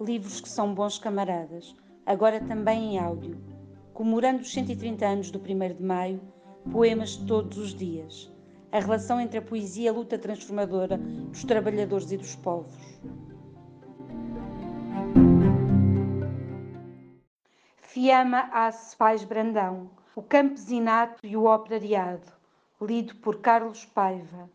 livros que são bons camaradas, agora também em áudio, comemorando os 130 anos do 1 de Maio, poemas todos os dias, a relação entre a poesia e a luta transformadora dos trabalhadores e dos povos. Fiamma Ace Pais Brandão, O Campesinato e o Operariado, lido por Carlos Paiva.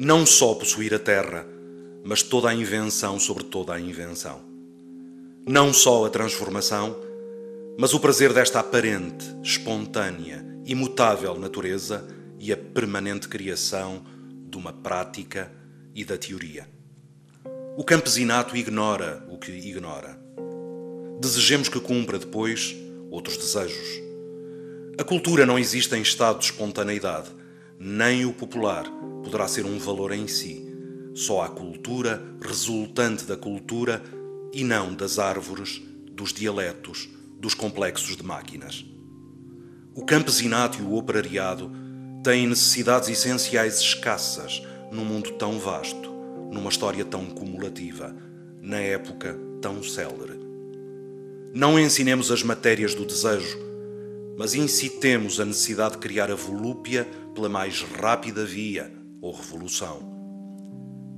Não só possuir a terra, mas toda a invenção sobre toda a invenção. Não só a transformação, mas o prazer desta aparente, espontânea, imutável natureza e a permanente criação de uma prática e da teoria. O campesinato ignora o que ignora. Desejemos que cumpra depois outros desejos. A cultura não existe em estado de espontaneidade, nem o popular poderá ser um valor em si. Só a cultura resultante da cultura e não das árvores, dos dialetos, dos complexos de máquinas. O campesinato e o operariado têm necessidades essenciais escassas num mundo tão vasto, numa história tão cumulativa, na época tão célere. Não ensinemos as matérias do desejo, mas incitemos a necessidade de criar a volúpia pela mais rápida via, ou revolução.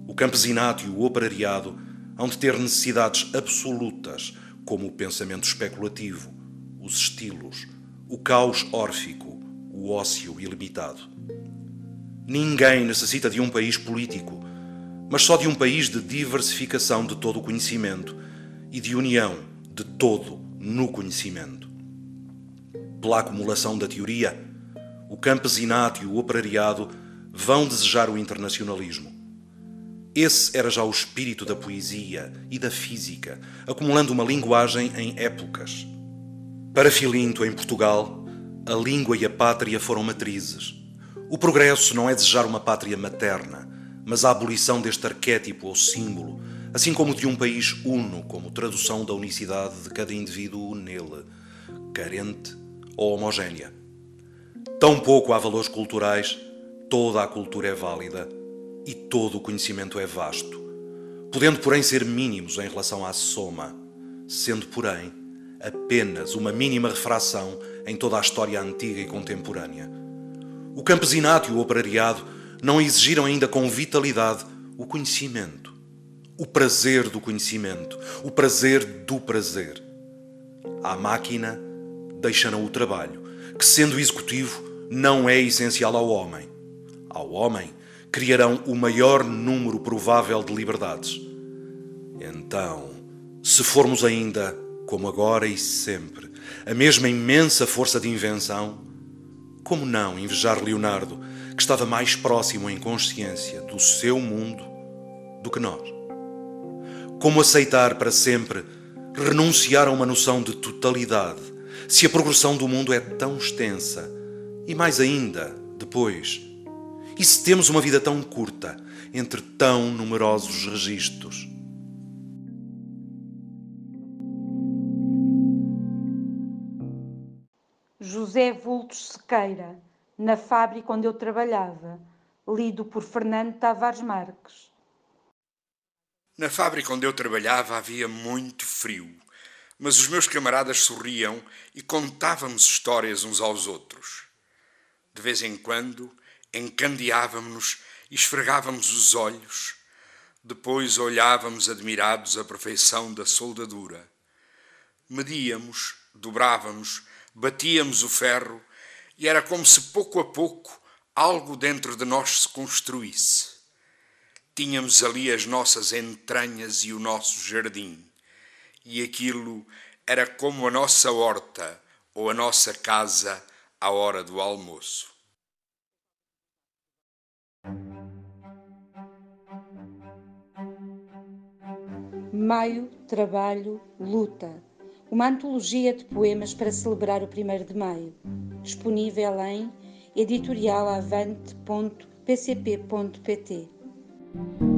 O campesinato e o operariado hão de ter necessidades absolutas, como o pensamento especulativo, os estilos, o caos órfico, o ócio ilimitado. Ninguém necessita de um país político, mas só de um país de diversificação de todo o conhecimento e de união de todo no conhecimento. Pela acumulação da teoria, o campesinato e o operariado vão desejar o internacionalismo. Esse era já o espírito da poesia e da física, acumulando uma linguagem em épocas. Para Filinto, em Portugal, a língua e a pátria foram matrizes. O progresso não é desejar uma pátria materna, mas a abolição deste arquétipo ou símbolo, assim como de um país uno, como tradução da unicidade de cada indivíduo nele, carente ou homogénea. Tampouco há valores culturais Toda a cultura é válida e todo o conhecimento é vasto, podendo, porém, ser mínimos em relação à soma, sendo, porém, apenas uma mínima refração em toda a história antiga e contemporânea. O campesinato e o operariado não exigiram ainda com vitalidade o conhecimento, o prazer do conhecimento, o prazer do prazer. À máquina deixaram o trabalho, que, sendo executivo, não é essencial ao homem ao homem, criarão o maior número provável de liberdades. Então, se formos ainda, como agora e sempre, a mesma imensa força de invenção, como não invejar Leonardo, que estava mais próximo em consciência do seu mundo do que nós? Como aceitar para sempre renunciar a uma noção de totalidade, se a progressão do mundo é tão extensa e mais ainda, depois, e se temos uma vida tão curta entre tão numerosos registros? José Vultos Sequeira, na fábrica onde eu trabalhava, lido por Fernando Tavares Marques. Na fábrica onde eu trabalhava havia muito frio, mas os meus camaradas sorriam e contávamos histórias uns aos outros. De vez em quando encandeávamos-nos e esfregávamos os olhos. Depois olhávamos admirados a perfeição da soldadura. Medíamos, dobrávamos, batíamos o ferro e era como se pouco a pouco algo dentro de nós se construísse. Tínhamos ali as nossas entranhas e o nosso jardim, e aquilo era como a nossa horta ou a nossa casa à hora do almoço. Maio, Trabalho, Luta. Uma antologia de poemas para celebrar o 1 de Maio. Disponível em editorialavante.pcp.pt.